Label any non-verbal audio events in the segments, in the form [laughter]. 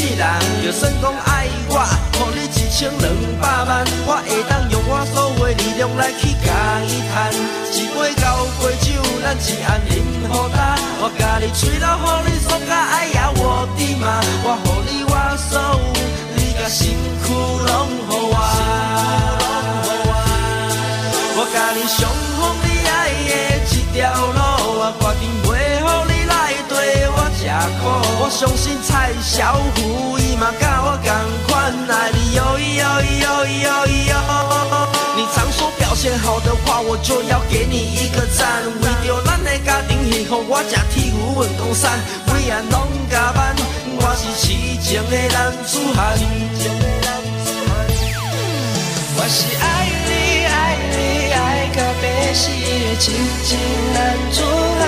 世人。就算讲爱我，予你一千两百万，我会当用我所有的力量来去甲伊赚。一杯交杯酒，咱一暗饮好干。我甲你吹到，予你爽甲哎呀我的妈！我予你我所有，你甲身躯拢予我。我甲你上好你爱的一条路，我决定袂予你来对我吃苦。我相信蔡小虎伊嘛甲我同款爱你哟哟哟哟哟。你常说表现好的话，我就要给你一个赞。为着咱的家庭幸福，我吃铁牛运动衫，每晚拢加班。我是痴情的男子汉。我是爱你爱你爱到要死的痴情男子汉，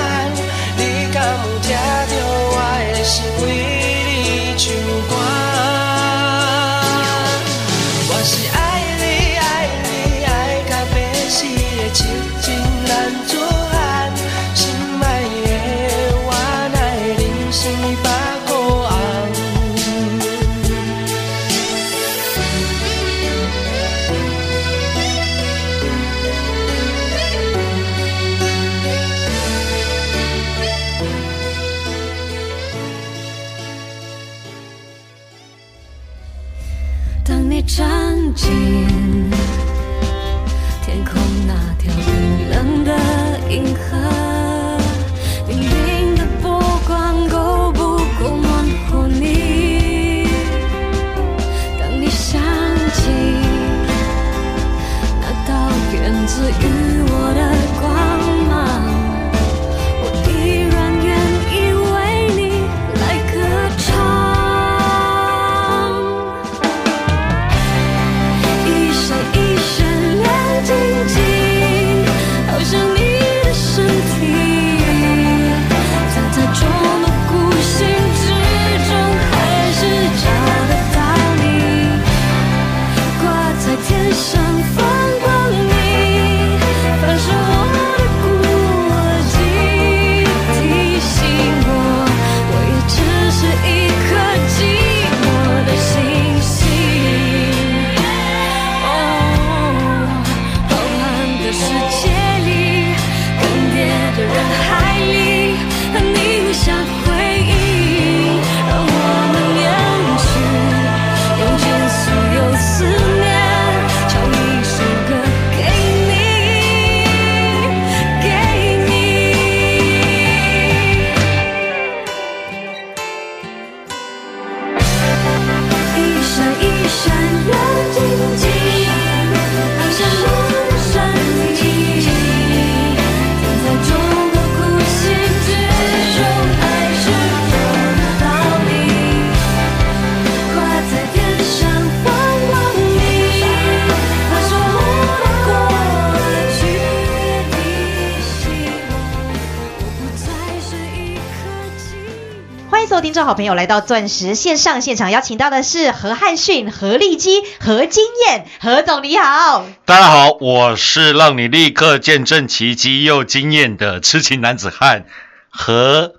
所有听众好朋友来到钻石线上现场，邀请到的是何汉逊、何立基、何金燕，何总你好。大家好，我是让你立刻见证奇迹又惊艳的痴情男子汉何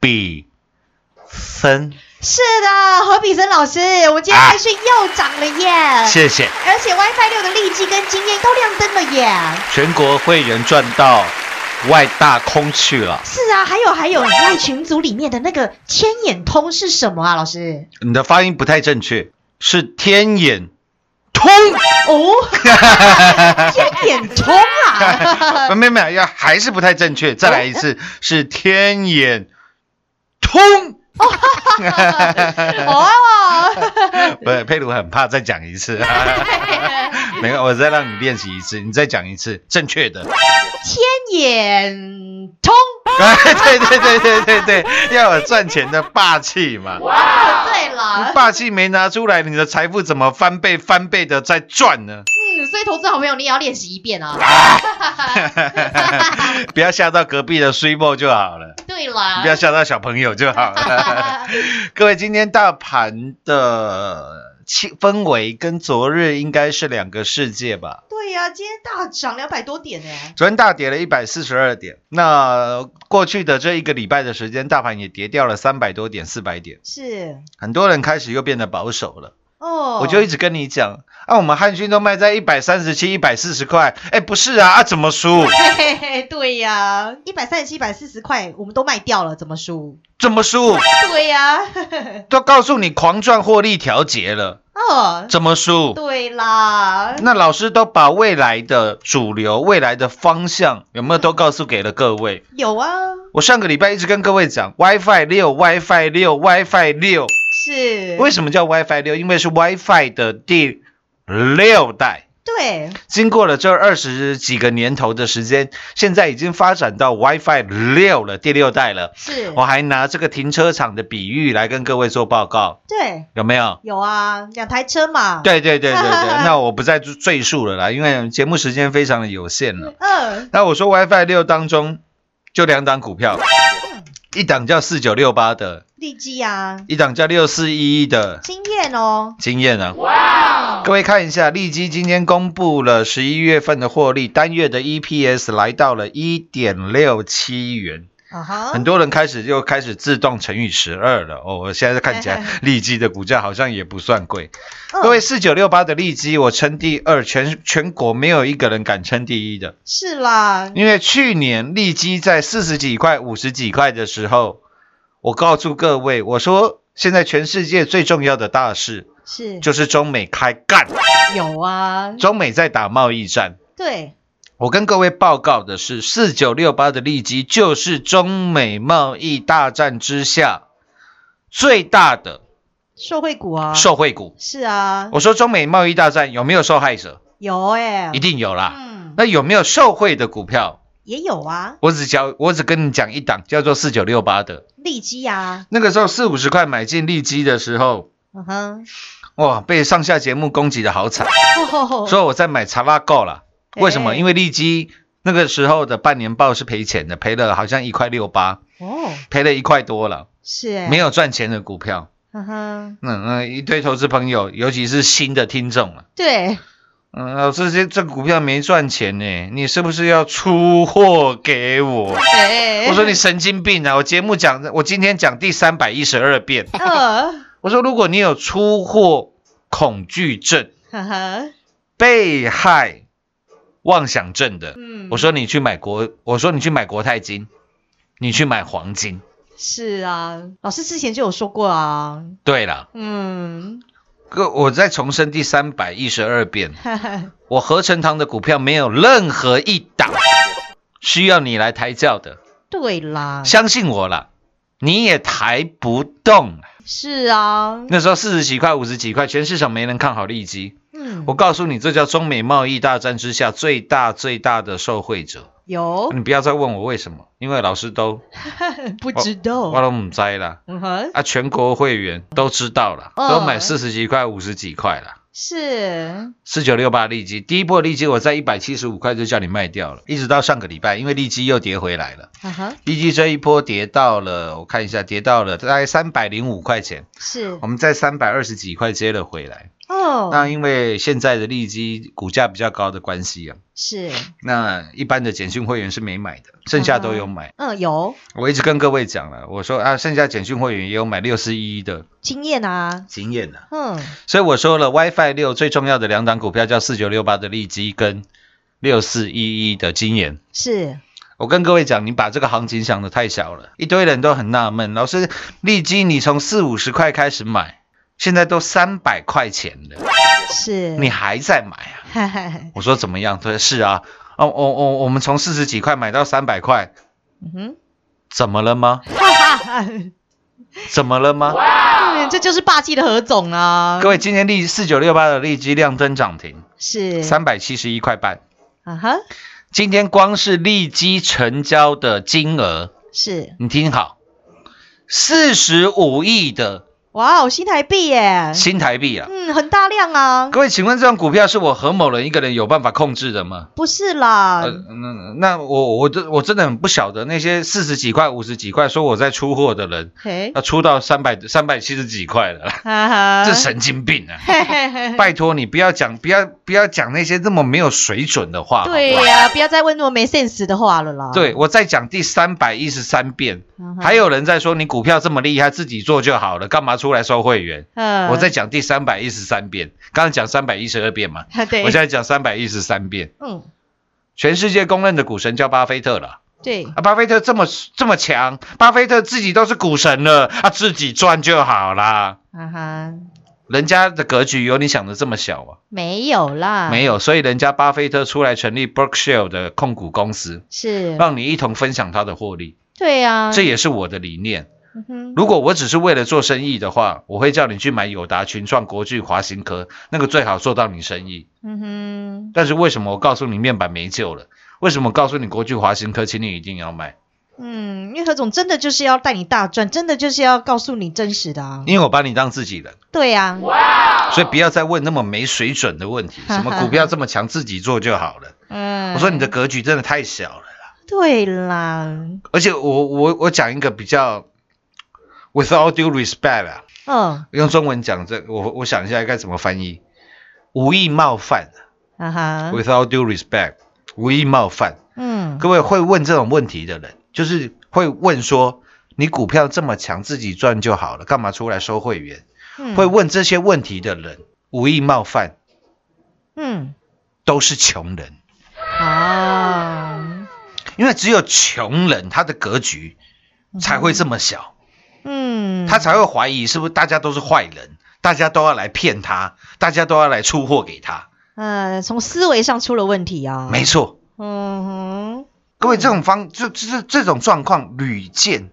比森。是的，何比森老师，我今天啊汉逊又涨了耶，谢谢，而且 WiFi 六的利基跟经验都亮灯了耶。全国会员赚到外大空去了。是啊，还有还有，赖群组里面的那个天眼通是什么啊？老师？你的发音不太正确，是天眼通。哦，[laughs] 天眼通啊！没 [laughs] 有没有，要还是不太正确，再来一次，是天眼通。哦，[laughs] 不是，佩鲁很怕再讲一次，没有，我再让你练习一次，你再讲一次正确的。天眼通。对对对对对对，要有赚钱的霸气嘛。哇，对了，霸气没拿出来，你的财富怎么翻倍翻倍的在赚呢？嗯，所以投资好朋友你也要练习一遍啊。[laughs] 不要吓到隔壁的水波就好了。对了，不要吓到小朋友就好了。[laughs] 各位，今天大盘的气氛围跟昨日应该是两个世界吧？对呀、今天大涨两百多点呢。昨天大跌了一百四十二点，那过去的这一个礼拜的时间，大盘也跌掉了三百多点、四百点，是很多人开始又变得保守了。哦，我就一直跟你讲，啊，我们汉讯都卖在一百三十七、一百四十块，哎，不是啊，啊，怎么输？嘿嘿嘿，对呀，一百三十七、一百四十块，我们都卖掉了，怎么输？怎么输？对呀，[laughs] 都告诉你狂赚获利调节了，哦，怎么输？对啦，那老师都把未来的主流、未来的方向有没有都告诉给了各位？有啊，我上个礼拜一直跟各位讲，WiFi 六、WiFi 六、WiFi 六，是，为什么叫 WiFi 六？因为是 WiFi 的第六代。对，经过了这二十几个年头的时间，现在已经发展到 WiFi 六了，第六代了。是，我还拿这个停车场的比喻来跟各位做报告，对，有没有？有啊，两台车嘛，，对对对对对，[laughs] 那我不再赘述了啦，因为节目时间非常的有限了。嗯，那我说 WiFi 六当中就两档股票，一档叫四九六八的，利基啊，一档叫六四一一的经验哦，经验啊。哇！各位看一下，利基今天公布了十一月份的获利，单月的 EPS 来到了一点六七元。很，多人开始就开始自动乘以十二了哦，我现在看起来利基的股价好像也不算贵。嗯。各位，四九六八的利基，我称第二，全全国没有一个人敢称第一的，是啦，因为去年利基在四十几块、五十几块的时候，我告诉各位，我说现在全世界最重要的大事是，就是中美开干，有啊，中美在打贸易战。对，我跟各位报告的是，四九六八的利基就是中美贸易大战之下最大的受惠股啊，受惠股。是啊，我说中美贸易大战有没有受害者？有哎，一定有啦。嗯，那有没有受惠的股票？也有啊，我只教，我只跟你讲一档，叫做四九六八的。利基啊，那个时候四五十块买进利基的时候，嗯哼，哇，被上下节目攻击的好惨，哦所以我在买查拉够了。为什么？哎因为利基那个时候的半年报是赔钱的，赔了好像一块六八，哦，赔了一块多了，是哎，没，有赚钱的股票。嗯哼，嗯嗯，一堆投资朋友，尤其是新的听众啊，对，嗯，老师这这股票没赚钱呢，你是不是要出货给我？哎我说你神经病啊！我节目讲，我今天讲第三百一十二遍。呃，我说如果你有出货恐惧症、哈哈，被害妄想症的，嗯，我说你去买国，我说你去买国泰金，你去买黄金。是啊，老师之前就有说过啊，对了，嗯，哥，我再重申第三百一十二遍，我合成堂的股票没有任何一档需要你来抬轿的，对啦，相信我啦，你也抬不动。是啊，那时候四十几块、五十几块，全市场没人看好利基。嗯，我告诉你，这叫中美贸易大战之下最大最大的受惠者。有你不要再问我为什么，因为老师都 [laughs] 不知道，我都唔知啦。嗯哼，啊，全国会员都知道了，嗯都买四十几块、五十几块了。是，四九六八利基，第一波利基我在一百七十五块就叫你卖掉了，一直到上个礼拜，因为利基又跌回来了。哈哈，利基这一波跌到了，我看一下，跌到了大概三百零五块钱，是我，们在三百二十几块接了回来。哦，那因为现在的利基股价比较高的关系啊，是，那一般的简讯会员是没买的，剩下都有买。嗯，有我一直跟各位讲了，我说啊，剩下简讯会员也有买六四一的经验啊，经验的，嗯，所以我说了，WiFi 六最重要的两档股票叫四九六八的利基跟六四一一的经验。是，我跟各位讲，你把这个行情想的太小了，一堆人都很纳闷，老师，利基你从四五十块开始买，现在都三百块钱了，是你还在买啊？我说 [laughs] 怎么样？他说是啊，哦，我我我们从四十几块买到三百块，嗯哼怎么了吗？哈哈，怎么了吗？[laughs] 嗯，这就是霸气的何总啊！各位，今天利四九六八的利基亮灯涨停，是三百七十一块半。啊哈，今天光是利基成交的金额，是。你听好，四十五亿的哇哦，新台币耶，新台币啊！嗯，很大量啊，各位，请问这种股票是我何某人一个人有办法控制的吗？不是啦呃，，那那我我真我真的很不晓得那些四十几块、五十几块说我在出货的人，嘿，要出到三百三百七十几块了，[laughs] 这神经病啊！拜托你不要讲，不要不要讲那些这么没有水准的话。对呀，不要再问那么没 sense 的话了啦。对，我再讲第三百一十三遍，还有人在说你股票这么厉害，自己做就好了，干嘛出来收会员？嗯，我在讲第三百一十三遍，刚刚讲三百一十二遍嘛，对，我现在讲三百一十三遍。嗯，全世界公认的股神叫巴菲特了。对，啊，巴菲特这么这么强，巴菲特自己都是股神了，啊，自己赚就好啦。啊哈，人家的格局有你想的这么小啊？没有啦，没有，所以人家巴菲特出来成立 Berkshire 的控股公司，是，让你一同分享他的获利，对啊，这也是我的理念。如果我只是为了做生意的话，我会叫你去买友达、群创、国巨、华新科，那个最好做到你生意。嗯哼，但是为什么我告诉你面板没救了？为什么我告诉你国巨、华新科，请你一定要买？嗯，因为何总真的就是要带你大赚，真的就是要告诉你真实的啊。因为我把你当自己人。对呀，所以不要再问那么没水准的问题，[laughs] 什么股票这么强，自己做就好了。嗯，我说你的格局真的太小了啦，对啦，而且我我我讲一个比较，with all due respect 啊，嗯，用中文讲这，我我想一下该怎么翻译，无意冒犯啊哈，，with all due respect，无意冒犯。嗯，各位会问这种问题的人，就是会问说，你股票这么强，自己赚就好了，干嘛出来收会员？嗯会问这些问题的人，无意冒犯，嗯，都是穷人。啊，因为只有穷人，他的格局才会这么小，嗯，他才会怀疑是不是大家都是坏人，大家都要来骗他，大家都要来出货给他。嗯，从思维上出了问题啊。没错，嗯哼，各位，这种方就就是这种状况屡见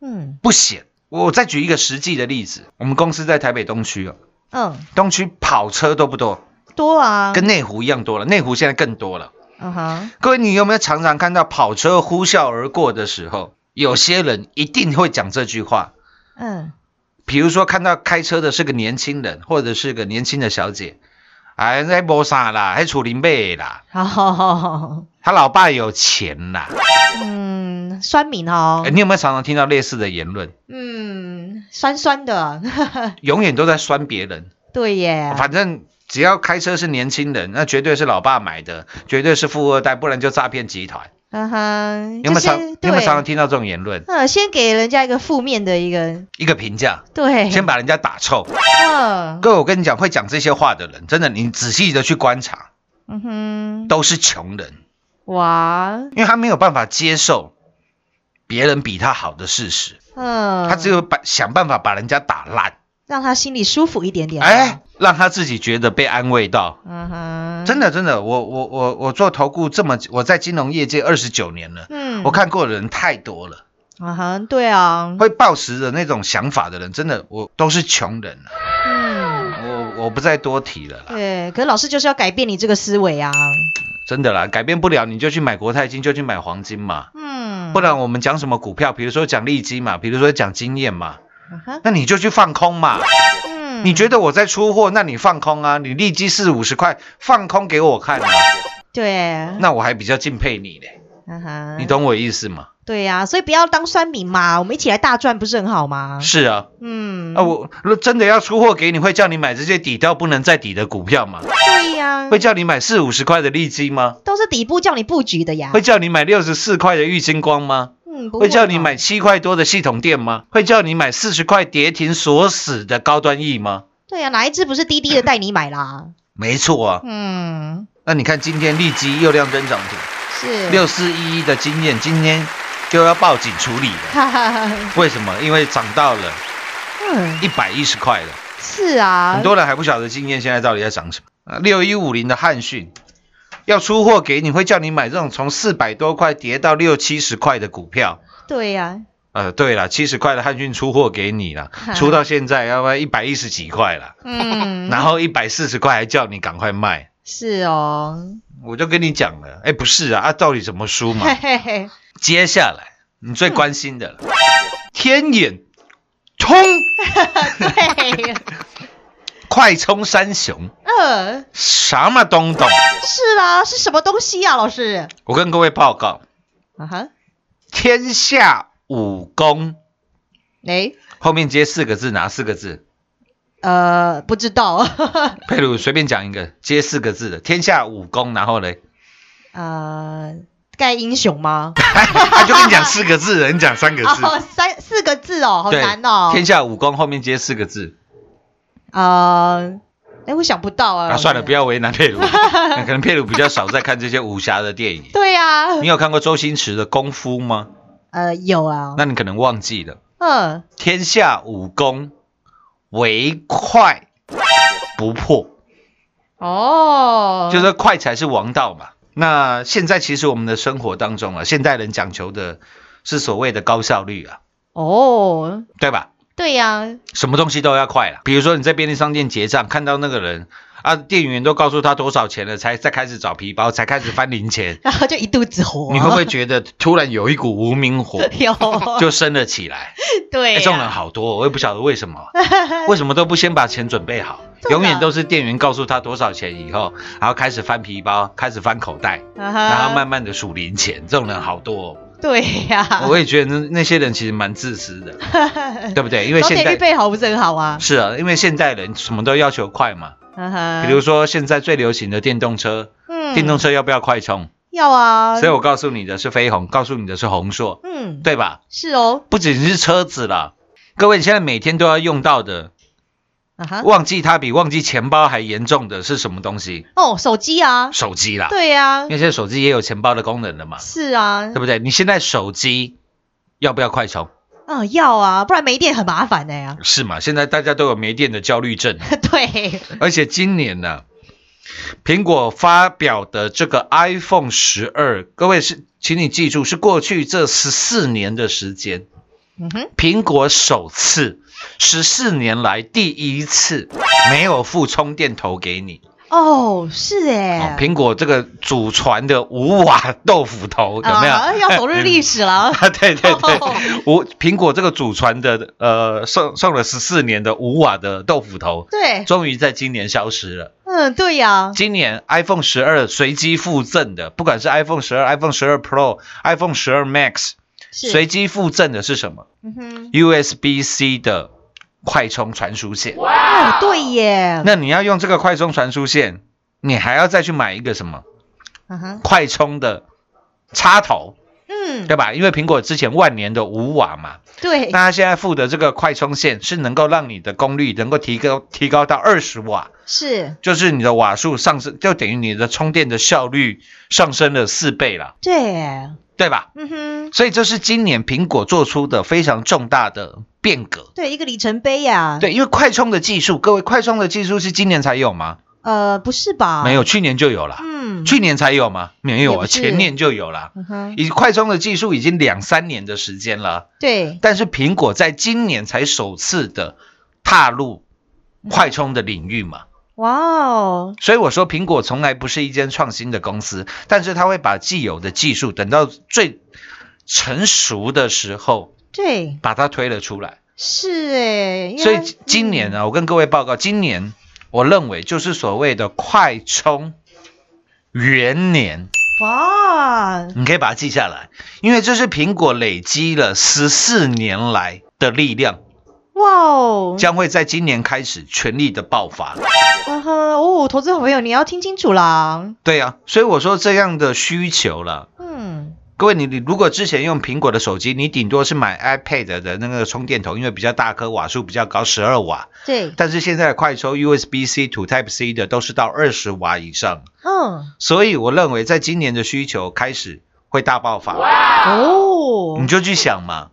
嗯不鲜。我再举一个实际的例子，我们公司在台北东区哦，嗯，东区跑车多不多？多啊，跟内湖一样多了，内湖现在更多了。嗯哼，各位，你有没有常常看到跑车呼啸而过的时候，有些人一定会讲这句话？嗯比如说看到开车的是个年轻人，或者是个年轻的小姐，哎，那没啥啦，还处林贝啦，[laughs] 他老爸有钱啦。嗯，酸民哦哎，，你有没有常常听到类似的言论？嗯，酸酸的，[laughs] 永远都在酸别人，对耶，反正只要开车是年轻人，那绝对是老爸买的，绝对是富二代，不然就诈骗集团。嗯哼，你有没有常就是你有没有常常听到这种言论？嗯，先给人家一个负面的一个，一个评价，对，先把人家打臭。嗯。各位，我跟你讲，会讲这些话的人，真的，你仔细的去观察，嗯哼，都是穷人。哇，因为他没有办法接受别人比他好的事实，嗯，他只有把想办法把人家打烂，让他心里舒服一点点，哎，，让他自己觉得被安慰到。嗯哼，真的，真的，我我我我做投顾这么，我在金融业界二十九年了，嗯，我，看过的人太多了，嗯哼，对啊，会暴食的那种想法的人，真的我都是穷人了，嗯，我我不再多提了啦，对，可是老师就是要改变你这个思维啊，真的啦，改变不了你就去买国泰金，就去买黄金嘛，嗯，不然我们讲什么股票，比如说讲利基嘛，比如说讲经验嘛，那你就去放空嘛。嗯，你觉得我在出货，那你放空啊，你利基四五十块放空给我看啊，对，那我还比较敬佩你嘞，嗯哼，你懂我意思吗？对呀、所以不要当酸民嘛，我们一起来大赚不是很好吗？是啊，嗯，啊我如果真的要出货给你，会叫你买这些底掉不能再底的股票吗？对呀、会叫你买四五十块的利基吗？都是底部叫你布局的呀。会叫你买六十四块的玉金光吗？嗯，会叫你嘛买七块多的系统店吗？会叫你买四十块跌停锁死的高端 E 吗？对呀、哪一只不是滴滴的带你买啦？没错啊，嗯，那你看今天利基又亮灯涨停，是六四一一的经验今天就要报警处理了。哈哈哈，为什么？因为涨到了嗯，一百一十块了，是啊，很多人还不晓得经验现在到底在涨什么。六一五零的汉讯要出货给你，会叫你买这种从四百多块跌到六七十块的股票。对呀，呃，对了，七十块的汉讯出货给你了，出到现在要不然一百一十几块了，嗯，[laughs] 然后一百四十块还叫你赶快卖，是哦，我就跟你讲了，哎，不是啊，啊，到底怎么输嘛？嘿？嘿嘿，接下来你最关心的了，天眼通对，快充三雄，嗯，什么东东？是啊，是什么东西啊，老师？我跟各位报告，啊哈，天下武功哎，后面接四个字，哪四个字？呃，不知道，[laughs] 佩鲁随便讲一个，接四个字的天下武功，然后嘞，呃，盖英雄吗？[laughs] 他就跟你讲四个字的，你讲三个字。[laughs] 哦，三四个字哦，好对难哦。天下武功后面接四个字呃，哎，我想不到啊。啊，算了，不要。为难佩鲁，[laughs] 可能佩鲁比较少在看这些武侠的电影。对呀、你有看过周星驰的功夫吗？呃，有啊。那你可能忘记了，嗯，天下武功唯快不破，哦，就是快才是王道嘛。那现在其实我们的生活当中啊，现代人讲求的是所谓的高效率啊，哦，对吧？对呀、什么东西都要快了。比如说你在便利商店结账，看到那个人啊，店员都告诉他多少钱了，才再开始找皮包，才开始翻零钱，[laughs] 然后就一肚子火。你会不会觉得突然有一股无名火 [laughs] 有？就升了起来？对、这种人好多，我也不晓得为什么，[laughs] 为什么都不先把钱准备好，永远都是店员告诉他多少钱以后，然后开始翻皮包，开始翻口袋，然后慢慢的数零钱，这种人好多、哦。对呀、我也觉得那那些人其实蛮自私的，[laughs] 对不对？因为现在备好不是很好啊？是啊，因为现代人什么都要求快嘛。比如说现在最流行的电动车，嗯电动车要不要快充？要啊，所以我告诉你的是飞鸿，告诉你的是宏硕，嗯，对吧？是哦，不仅是车子啦，各位你现在每天都要用到的，啊哈，忘记它比忘记钱包还严重的是什么东西？哦，手机啊，手机啦。对呀、因为现在手机也有钱包的功能了嘛，是啊对，不对？你现在手机要不要快充？嗯，要啊，不然没电很麻烦的呀。是嘛？现在大家都有没电的焦虑症，[laughs] 对，而且今年呢、苹果发表的这个 iPhone 十二，各位是，请你记住，是过去这十四年的时间，嗯哼，苹果首次十四年来第一次没有付充电头给你。哦，是哦哎，苹果这个祖传的五瓦豆腐头有没有？啊要走入历史了。[laughs] 啊，对对对哦，五苹果这个祖传的呃送送了十四年的五瓦的豆腐头，对，终于在今年消失了。嗯，对呀，今年 iPhone 十二随机附赠的，不管是 iPhone 十二、iPhone 十二 Pro、iPhone 十二 Max，是，随机附赠的是什么？嗯哼，？USB-C 的快充传输线。哇，对耶，那你要用这个快充传输线，你还要再去买一个什么？嗯哼，快充的插头，嗯，对吧？因为苹果之前万年的五瓦嘛，对。那，它现在附的这个快充线是能够让你的功率能够提高提高到二十瓦，是，就是你的瓦数上升，就等于你的充电的效率上升了四倍了，对，对吧？嗯哼，所以这是今年苹果做出的非常重大的变革。对，一个里程碑呀。，对，因为快充的技术，各位，快充的技术是今年才有吗？呃，不是吧？没有，，去年就有了。嗯，去年才有吗？没有啊，不是前年就有了。嗯哼，以快充的技术已经两三年的时间了，对，但是苹果在今年才首次的踏入快充的领域嘛。哇哦，所以我说，苹果从来不是一间创新的公司，但是它会把既有的技术等到最成熟的时候，对，把它推了出来。是哎，所以今年呢，我跟各位报告，今年我认为就是所谓的快充元年，哇，你可以把它记下来，因为这是苹果累积了十四年来的力量，哇哦，将会在今年开始全力的爆发。嗯哼，哦，投资好朋友，你要听清楚啦。对啊，所以我说这样的需求了。嗯，各位，你你如果之前用苹果的手机，你顶多是买 iPad 的那个充电头，因为比较大颗，瓦数比较高，十二瓦。对，但是现在的快充 USB-C to Type-C 的都是到二十瓦以上，嗯，所以我认为在今年的需求开始会大爆发。哦你，就去想嘛，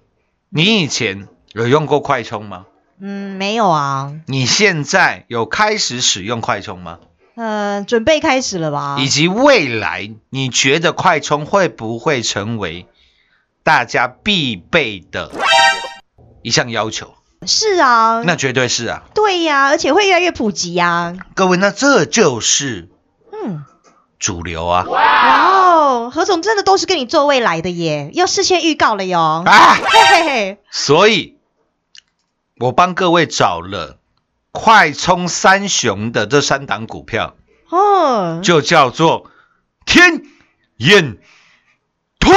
你以前有用过快充吗？嗯，没有啊，你现在有开始使用快充吗？嗯，准备开始了吧？以及未来，你觉得快充会不会成为大家必备的一项要求？是啊，那绝对是啊，对呀、而且会越来越普及呀、各位，那这就是嗯，主流啊！哇哦，何总真的都是跟你做未来的耶，要事先预告了哟。啊，嘿嘿嘿，所以，我帮各位找了快充三雄的这三档股票，哦，就叫做天眼通。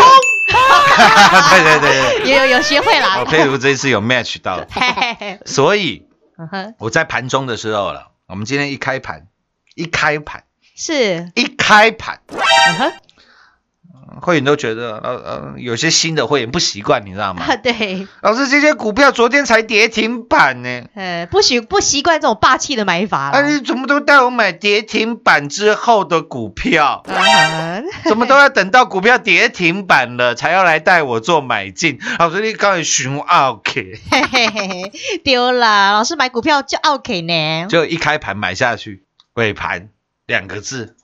对对对对，有有有学会啦我，。佩服这一次有 match 到，[laughs] 所以我在盘中的时候了，我们今天一开盘，一开盘，是，一开盘，会员都觉得呃呃，有些新的会员不习惯，你知道吗？啊 [laughs] 对，老师，这些股票昨天才跌停板呢，呃，不习不习惯这种霸气的买法啦。啊，你怎么都带我买跌停板之后的股票？怎么都要等到股票跌停板了，才要来带我做买进？老师，你刚才熊 OK，嘿嘿嘿嘿，丢啦！老师买股票就 OK 呢。就一开盘买下去，尾盘两个字，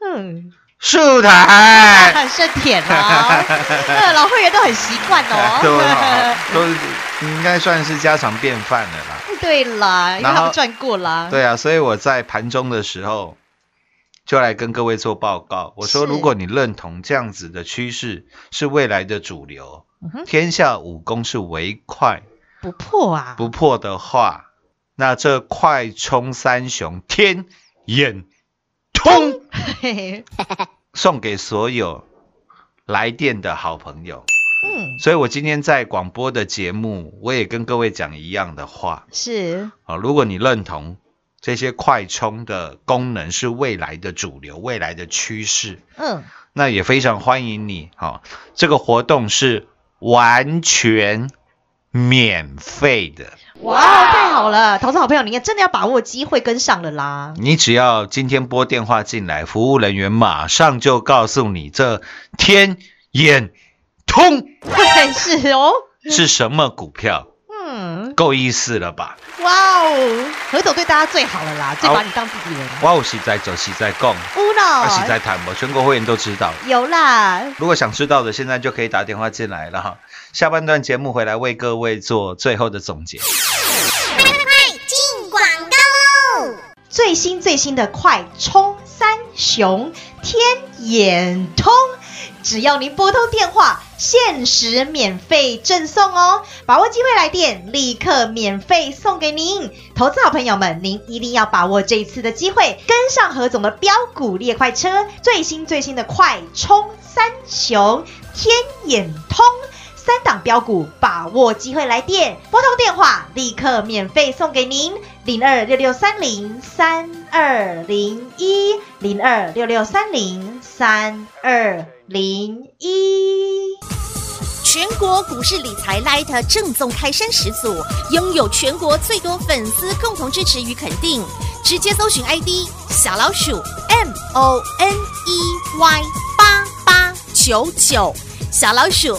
嗯，树台。很 [laughs] 是甜哦，[laughs] 呃老会员都很习惯都哦。都是 [laughs] 应该算是家常便饭了啦。对啦，因为他们赚过啦。对啊，所以我在盘中的时候就来跟各位做报告。我说，如果你认同这样子的趋势是未来的主流，嗯天下武功是唯快不破啊，不破的话，那这快冲三雄天眼通嘿嘿，送给所有来电的好朋友。嗯，所以我今天在广播的节目，我也跟各位讲一样的话。是，啊，如果你认同这些快充的功能是未来的主流、未来的趋势，嗯，那也非常欢迎你。哈、这个活动是完全免费的，哇，太好了，投资好朋友，你真的要把握机会跟上了啦。你只要今天拨电话进来，服务人员马上就告诉你这天眼通。[laughs] 对，是哦，是什么股票，嗯，够意思了吧？哇哦，何总对大家最好了啦，最把你当自己人。哇，我实在走，实在供，乌脑啊，实在谈，我全国会员都知道。有啦，如果想知道的，现在就可以打电话进来了哈。下半段节目回来为各位做最后的总结。快进广告喽！最新最新的快充三雄天眼通，只要您拨通电话，限时免费赠送哦！把握机会来电，立刻免费送给您。投资好朋友们，您一定要把握这一次的机会，跟上何总的标股列快车，最新最新的快充三雄天眼通。三档标股，把握机会来电，拨通电话，立刻免费送给您零二六六三零三二零一零二六六三零三二零一。全国股市理财 Light 正宗开山始祖，拥有全国最多粉丝共同支持与肯定。直接搜寻 ID 小老鼠 M O N E Y 八八九九，小老鼠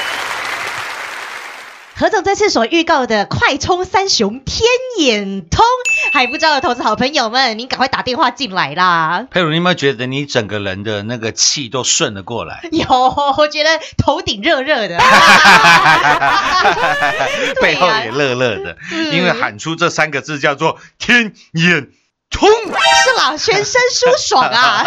何总这次所预告的快充三雄天眼通，还不知道的投资好朋友们，您赶快打电话进来啦！佩如，你有没有觉得你整个人的那个气都顺了过来，[laughs] 有，我觉得头顶热热的。[laughs] [laughs] 背后也热热的，因为喊出这三个字叫做天眼冲！是啦，全身舒爽啊！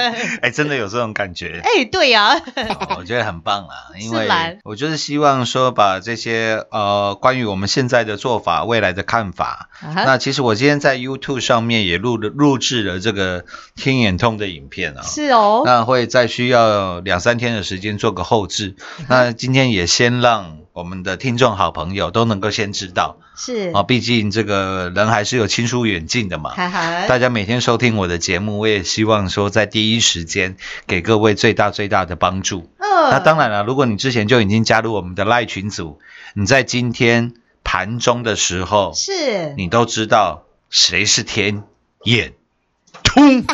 [laughs] 哎，真的有这种感觉。哎，对呀、哦我觉得很棒啦，[laughs] 因为我就是希望说把这些呃关于我们现在的做法、未来的看法，那其实我今天在 YouTube 上面也录了录制了这个天眼通的影片啊、是哦，那会再需要两三天的时间做个后置。嗯那今天也先让我们的听众好朋友都能够先知道。是。啊，毕竟这个人还是有亲疏远近的嘛。大家每天收听我的节目，我也希望说在第一时间给各位最大最大的帮助。嗯那当然了，如果你之前就已经加入我们的赖群组，你在今天盘中的时候，是。你都知道谁是天眼通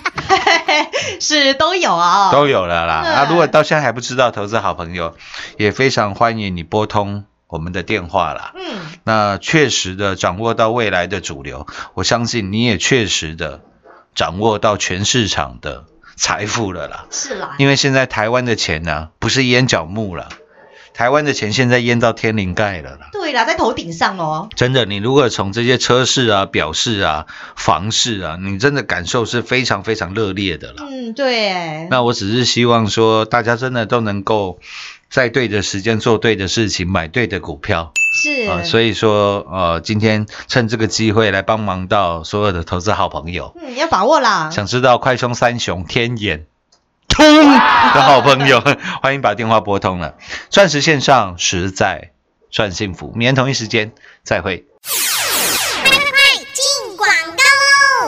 [laughs] 是都有啊、都有了啦。嗯啊，如果到现在还不知道，投资好朋友也非常欢迎你拨通我们的电话啦。嗯，那确实的掌握到未来的主流，我相信你也确实的掌握到全市场的财富了啦。是啦，因为现在台湾的钱呢、不是烟角木了，台湾的钱现在淹到天灵盖了啦。对啦，在头顶上哦，真的，你如果从这些车市啊、表市啊、房市啊，你真的感受是非常非常热烈的啦。嗯，对，那我只是希望说，大家真的都能够在对的时间做对的事情，买对的股票是啊。所以以说，呃，今天趁这个机会来帮忙到所有的投资好朋友，嗯要把握啦，想知道快充三雄天眼通的 [laughs] 好朋友，欢迎把电话拨通了。钻石线上实在算幸福，明天同一时间再会。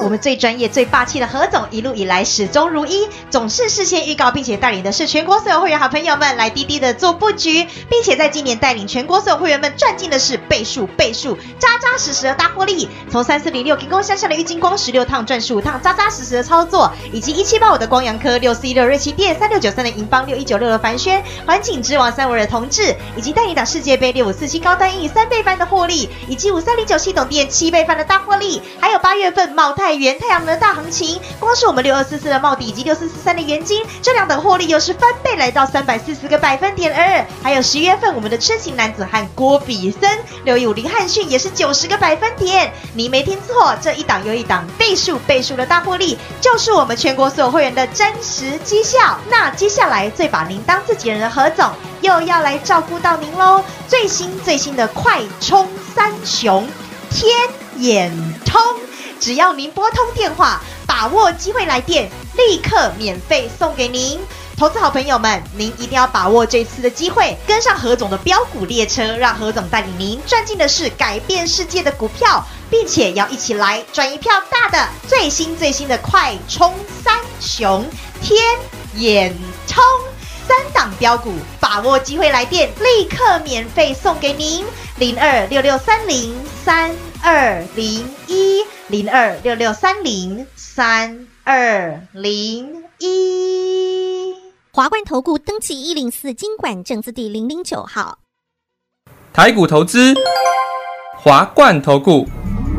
我们最专业、最霸气的何总，一路以来始终如一，总是事先预告，并且带领的是全国所有会员好朋友们来滴滴的做布局，并且在今年带领全国所有会员们赚进的是倍数、倍数、扎扎实实的大获利。从三四零六给攻向下的郁金光十六趟赚十五趟，扎扎实实的操作，以及一七八五的光阳科、六四一六瑞奇电、三六九三的银邦、六一九六的凡轩、环境之王三维的同志，以及带领打世界杯六五四七高单以三倍翻的获利，以及五三零九系统店七倍翻的大获利，还有八月份茂泰元太阳能的大行情，光是我们六二四四的茂底以及六四四三的元金，这两档获利又是翻倍来到三百四十个百分点二，还有十月份我们的痴情男子汉郭比森六一五零汉逊也是九十个百分点，你没听错，这一档又一档倍数倍数的大获利，就是我们全国所有会员的真实绩效。那接下来最把您当自己人的何总又要来照顾到您喽，最新最新的快充三雄天眼通，只要您拨通电话，把握机会来电，立刻免费送给您。投资好朋友们，您一定要把握这次的机会，跟上何总的标股列车，让何总带领您赚进的是改变世界的股票，并且要一起来赚一票大的最新最新的快充三雄天眼冲。三档标股，把握机会来电，立刻免费送给您零二六六三零三二零一零二六六三零三二零一。华冠投顾登记一零四经管证字第零零九号。台股投资，华冠投顾。